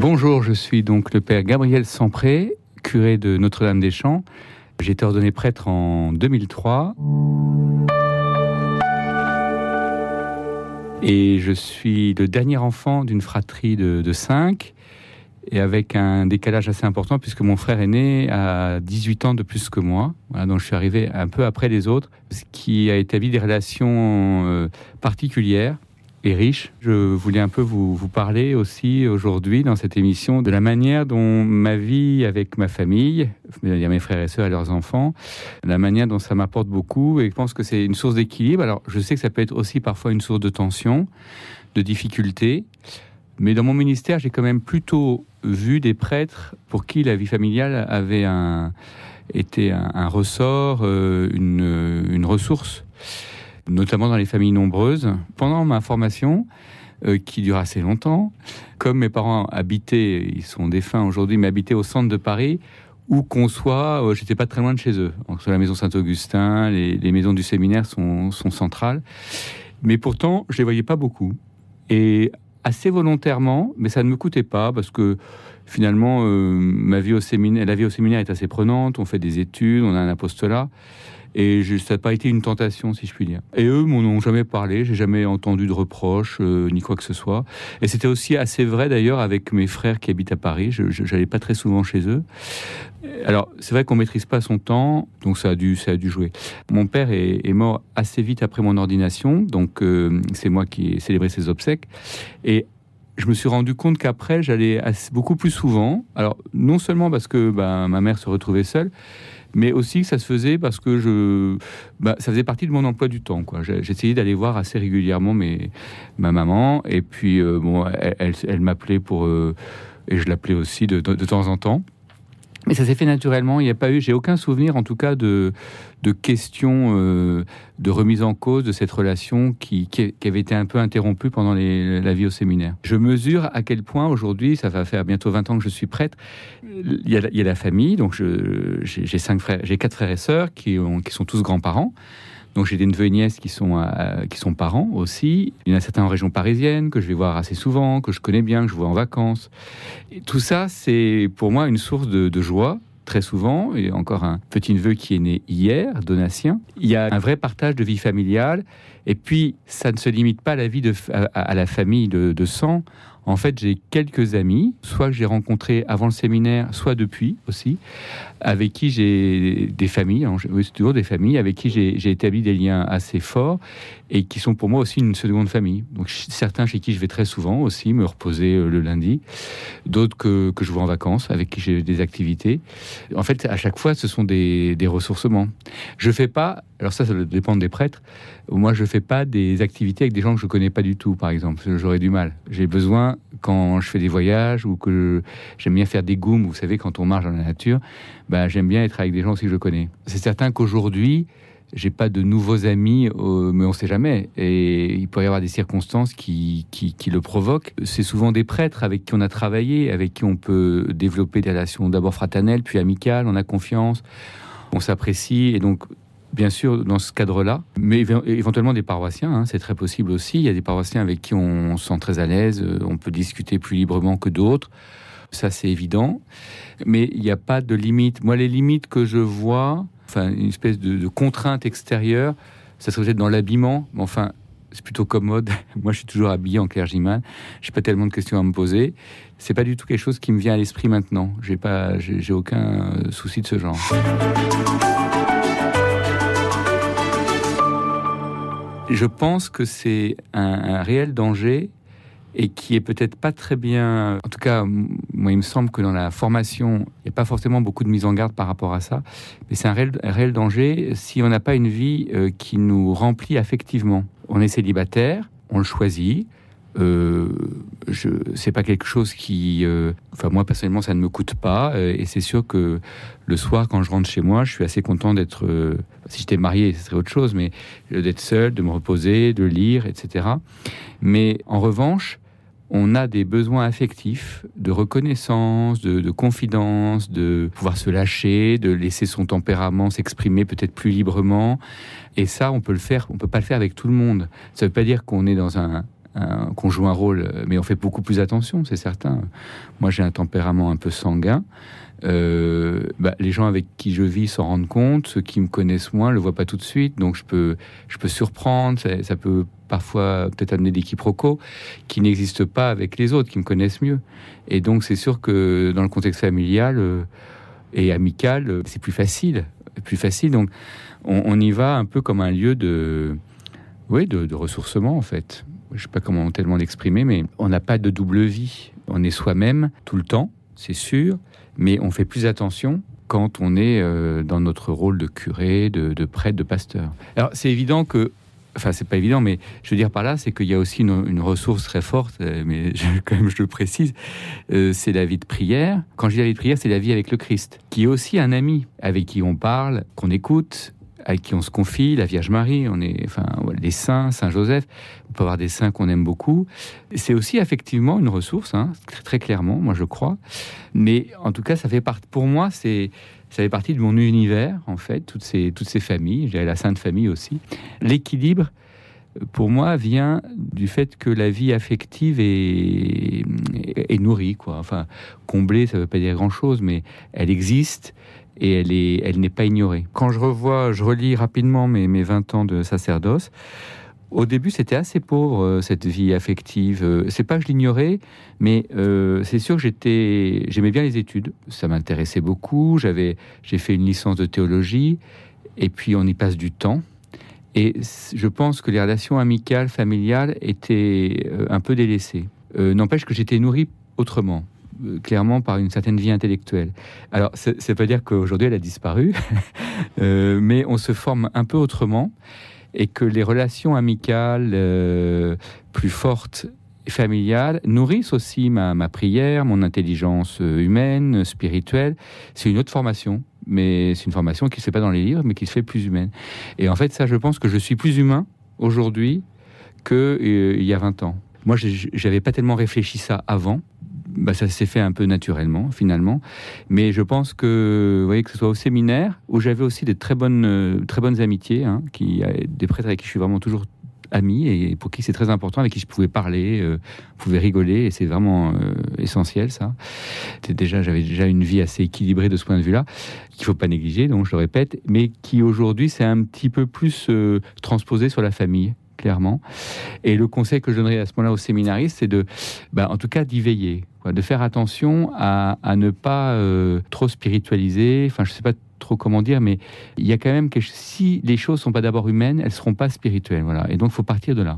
Bonjour, je suis donc le père Gabriel Sampré, curé de Notre-Dame-des-Champs. J'ai été ordonné prêtre en 2003. Et je suis le dernier enfant d'une fratrie de, cinq, et avec un décalage assez important, puisque mon frère aîné a 18 ans de plus que moi. donc je suis arrivé un peu après les autres, ce qui a établi des relations euh, particulières et riche. Je voulais un peu vous, parler aussi aujourd'hui dans cette émission de la manière dont ma vie avec ma famille, mes frères et sœurs et leurs enfants, la manière dont ça m'apporte beaucoup et je pense que c'est une source d'équilibre. Alors je sais que ça peut être aussi parfois une source de tension, de difficulté, mais dans mon ministère j'ai quand même plutôt vu des prêtres pour qui la vie familiale avait un, été un, ressort, euh, une, une ressource notamment dans les familles nombreuses. Pendant ma formation, euh, qui dure assez longtemps, comme mes parents habitaient, ils sont défunts aujourd'hui, mais habitaient au centre de Paris, où qu'on soit, euh, j'étais pas très loin de chez eux. Entre la maison Saint-Augustin, les, maisons du séminaire sont, centrales. Mais pourtant, je les voyais pas beaucoup. Et assez volontairement, mais ça ne me coûtait pas parce que finalement, euh, ma vie au séminaire, la vie au séminaire est assez prenante. On fait des études, on a un apostolat. Et ça n'a pas été une tentation, si je puis dire. Et eux m'en ont jamais parlé, j'ai jamais entendu de reproches, euh, ni quoi que ce soit. Et c'était aussi assez vrai d'ailleurs avec mes frères qui habitent à Paris. Je n'allais pas très souvent chez eux. Alors, c'est vrai qu'on maîtrise pas son temps, donc ça a dû, ça a dû jouer. Mon père est, mort assez vite après mon ordination, donc euh, c'est moi qui ai célébré ses obsèques. Et je me suis rendu compte qu'après, j'allais beaucoup plus souvent. Alors, non seulement parce que bah, ma mère se retrouvait seule, mais aussi que ça se faisait parce que je, bah, ça faisait partie de mon emploi du temps. J'essayais d'aller voir assez régulièrement ma maman, et puis euh, elle, m'appelait pour, euh, et je l'appelais aussi de, temps en temps. Mais ça s'est fait naturellement. Il n'y a pas eu, j'ai aucun souvenir en tout cas de, de questions euh, de remise en cause de cette relation qui, qui, avait été un peu interrompue pendant la vie au séminaire. Je mesure à quel point aujourd'hui, ça va faire bientôt 20 ans que je suis prêtre, il y a, la famille, donc j'ai cinq frères, j'ai quatre frères et sœurs qui sont tous grands-parents. Donc j'ai des neveux et nièces qui sont, euh, qui sont parents aussi. Il y en a certains en région parisienne que je vais voir assez souvent, que je connais bien, que je vois en vacances. Tout ça, c'est pour moi une source de, de joie très souvent, et encore un petit neveu qui est né hier, Donatien. Il y a un vrai partage de vie familiale, et puis ça ne se limite pas à la vie de, à, la famille de, de sang. En fait, j'ai quelques amis, soit que j'ai rencontrés avant le séminaire, soit depuis aussi, avec qui j'ai des familles, hein, oui, toujours des familles, avec qui j'ai établi des liens assez forts et qui sont pour moi aussi une seconde famille. Donc certains chez qui je vais très souvent aussi me reposer euh, le lundi, d'autres que, que, je vois en vacances, avec qui j'ai des activités. En fait, à chaque fois, ce sont des, des ressourcements. Je fais pas, alors ça, ça dépend des prêtres. Moi, je fais pas des activités avec des gens que je connais pas du tout, par exemple. J'aurais du mal. J'ai besoin quand je fais des voyages ou que j'aime bien faire des goûts, vous savez, quand on marche dans la nature, ben, j'aime bien être avec des gens aussi que je connais. C'est certain qu'aujourd'hui, j'ai pas de nouveaux amis, euh, mais on sait jamais. Et il pourrait y avoir des circonstances qui, qui, qui le provoquent. C'est souvent des prêtres avec qui on a travaillé, avec qui on peut développer des relations d'abord fraternelles, puis amicales, on a confiance, on s'apprécie. Et donc, bien sûr, dans ce cadre-là, mais éventuellement des paroissiens, hein, c'est très possible aussi. Il y a des paroissiens avec qui on se sent très à l'aise, euh, on peut discuter plus librement que d'autres. Ça, c'est évident. Mais il n'y a pas de limite. Moi, les limites que je vois, enfin, une espèce de, contrainte extérieure, ça serait peut-être dans l'habillement. Mais enfin, c'est plutôt commode. Moi, je suis toujours habillé en clergyman. J'ai pas tellement de questions à me poser. C'est pas du tout quelque chose qui me vient à l'esprit maintenant. J'ai pas, j'ai aucun euh, souci de ce genre. Je pense que c'est un, réel danger et qui est peut-être pas très bien. En tout cas, moi, il me semble que dans la formation, il n'y a pas forcément beaucoup de mise en garde par rapport à ça. Mais c'est un réel, danger si on n'a pas une vie euh, qui nous remplit affectivement. On est célibataire, on le choisit, euh, c'est pas quelque chose qui euh, enfin moi personnellement ça ne me coûte pas. Euh, et c'est sûr que le soir quand je rentre chez moi je suis assez content d'être euh, si j'étais marié ce serait autre chose mais d'être seul de me reposer de lire etc mais en revanche on a des besoins affectifs de reconnaissance de, de confidence de pouvoir se lâcher de laisser son tempérament s'exprimer peut-être plus librement. Et ça on peut le faire on peut pas le faire avec tout le monde. Ça veut pas dire qu'on est dans un qu'on joue un rôle, mais on fait beaucoup plus attention, c'est certain. Moi, j'ai un tempérament un peu sanguin. Euh, bah, les gens avec qui je vis s'en rendent compte, ceux qui me connaissent moins le voient pas tout de suite, donc je peux, je peux surprendre, ça, peut parfois peut-être amener des quiproquos qui n'existent pas avec les autres, qui me connaissent mieux. Et donc c'est sûr que dans le contexte familial euh, et amical, euh, c'est plus facile, plus facile. Donc on, y va un peu comme un lieu de, oui, de ressourcement en fait. Je sais pas comment tellement l'exprimer, mais on n'a pas de double vie. On est soi-même tout le temps, c'est sûr mais on fait plus attention quand on est euh, dans notre rôle de curé, de, prêtre, de pasteur. Alors c'est évident que enfin c'est pas évident, mais je veux dire par là, c'est qu'il y a aussi une, ressource très forte, euh, mais quand même je le précise, euh, c'est la vie de prière. Quand je dis la vie de prière, c'est la vie avec le Christ, qui est aussi un ami avec qui on parle, qu'on écoute, avec qui on se confie, la Vierge Marie, on est, enfin, les saints, Saint Joseph, on peut avoir des saints qu'on aime beaucoup. C'est aussi effectivement une ressource, hein, très clairement, moi je crois. Mais en tout cas, ça fait partie, pour moi, c'est, ça fait partie de mon univers, en fait, toutes ces, toutes ces familles, j'ai la Sainte Famille aussi. L'équilibre, pour moi, vient du fait que la vie affective est, est, nourrie, quoi. Enfin, comblée, ça ne veut pas dire grand-chose, mais elle existe et elle est, elle n'est pas ignorée. Quand je revois, je relis rapidement mes, mes 20 ans de sacerdoce. Au début, c'était assez pauvre euh, cette vie affective. Euh, c'est pas que je l'ignorais, mais euh, c'est sûr que j'étais, j'aimais bien les études. Ça m'intéressait beaucoup. J'avais, j'ai fait une licence de théologie, et puis on y passe du temps. Et je pense que les relations amicales, familiales étaient un peu délaissées. N'empêche que j'étais nourri autrement. Euh, clairement par une certaine vie intellectuelle. Alors, veut pas dire qu'aujourd'hui elle a disparu, euh, mais on se forme un peu autrement et que les relations amicales euh, plus fortes et familiales nourrissent aussi ma, ma prière, mon intelligence humaine, spirituelle. C'est une autre formation, mais c'est une formation qui se fait pas dans les livres, mais qui se fait plus humaine. Et en fait, ça, je pense que je suis plus humain aujourd'hui qu'il y a 20 ans. Moi, j'avais pas tellement réfléchi ça avant. Bah, ça s'est fait un peu naturellement finalement. Mais je pense que, vous voyez, que ce soit au séminaire, où j'avais aussi des très bonnes, euh, très bonnes amitiés, hein, qui, des prêtres avec qui je suis vraiment toujours ami et pour qui c'est très important, avec qui je pouvais parler, euh, pouvais rigoler, et c'est vraiment euh, essentiel ça. Déjà, j'avais déjà une vie assez équilibrée de ce point de vue-là, qu'il faut pas négliger, donc je le répète, mais qui aujourd'hui c'est un petit peu plus euh, transposé sur la famille clairement. Et le conseil que je donnerais à ce moment-là aux séminaristes, c'est de, bah, en tout cas, d'y veiller, de faire attention à, ne pas euh, trop spiritualiser. Enfin, je sais pas trop comment dire, mais il y a quand même que si les choses sont pas d'abord humaines, elles seront pas spirituelles. Voilà. Et donc, faut partir de là.